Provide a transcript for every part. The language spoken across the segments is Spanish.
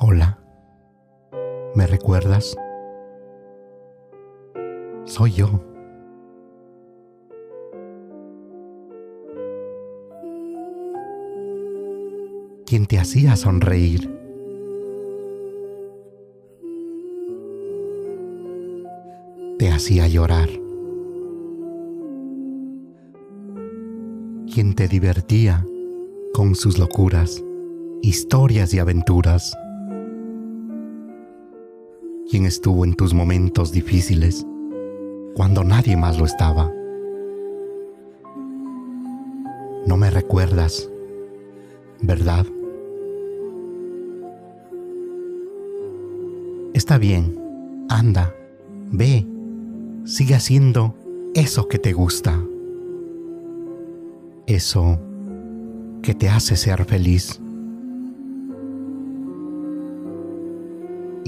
Hola, ¿me recuerdas? Soy yo. Quien te hacía sonreír. Te hacía llorar. Quien te divertía con sus locuras, historias y aventuras quien estuvo en tus momentos difíciles cuando nadie más lo estaba. No me recuerdas, ¿verdad? Está bien, anda, ve, sigue haciendo eso que te gusta, eso que te hace ser feliz.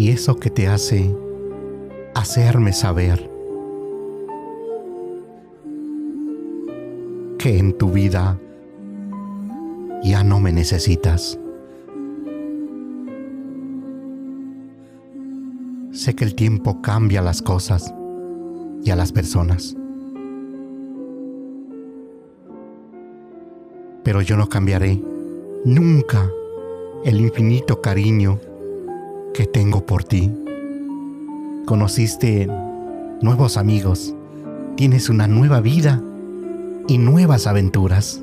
Y eso que te hace hacerme saber que en tu vida ya no me necesitas. Sé que el tiempo cambia las cosas y a las personas. Pero yo no cambiaré nunca el infinito cariño que tengo por ti. Conociste nuevos amigos, tienes una nueva vida y nuevas aventuras.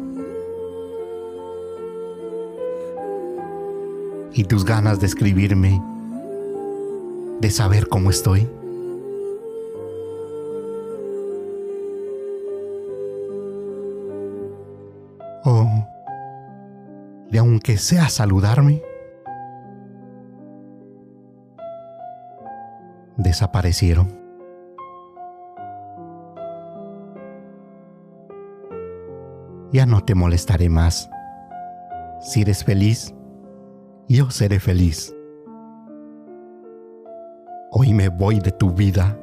Y tus ganas de escribirme, de saber cómo estoy. O de aunque sea saludarme. Desaparecieron. Ya no te molestaré más. Si eres feliz, yo seré feliz. Hoy me voy de tu vida.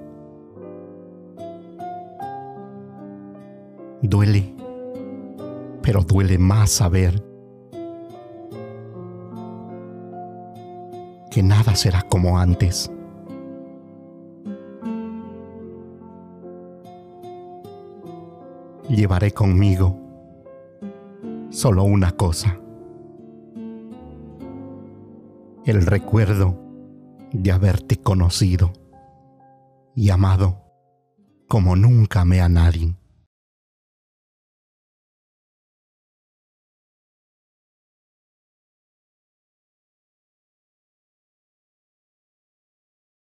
Duele, pero duele más saber que nada será como antes. Llevaré conmigo solo una cosa, el recuerdo de haberte conocido y amado como nunca me a nadie.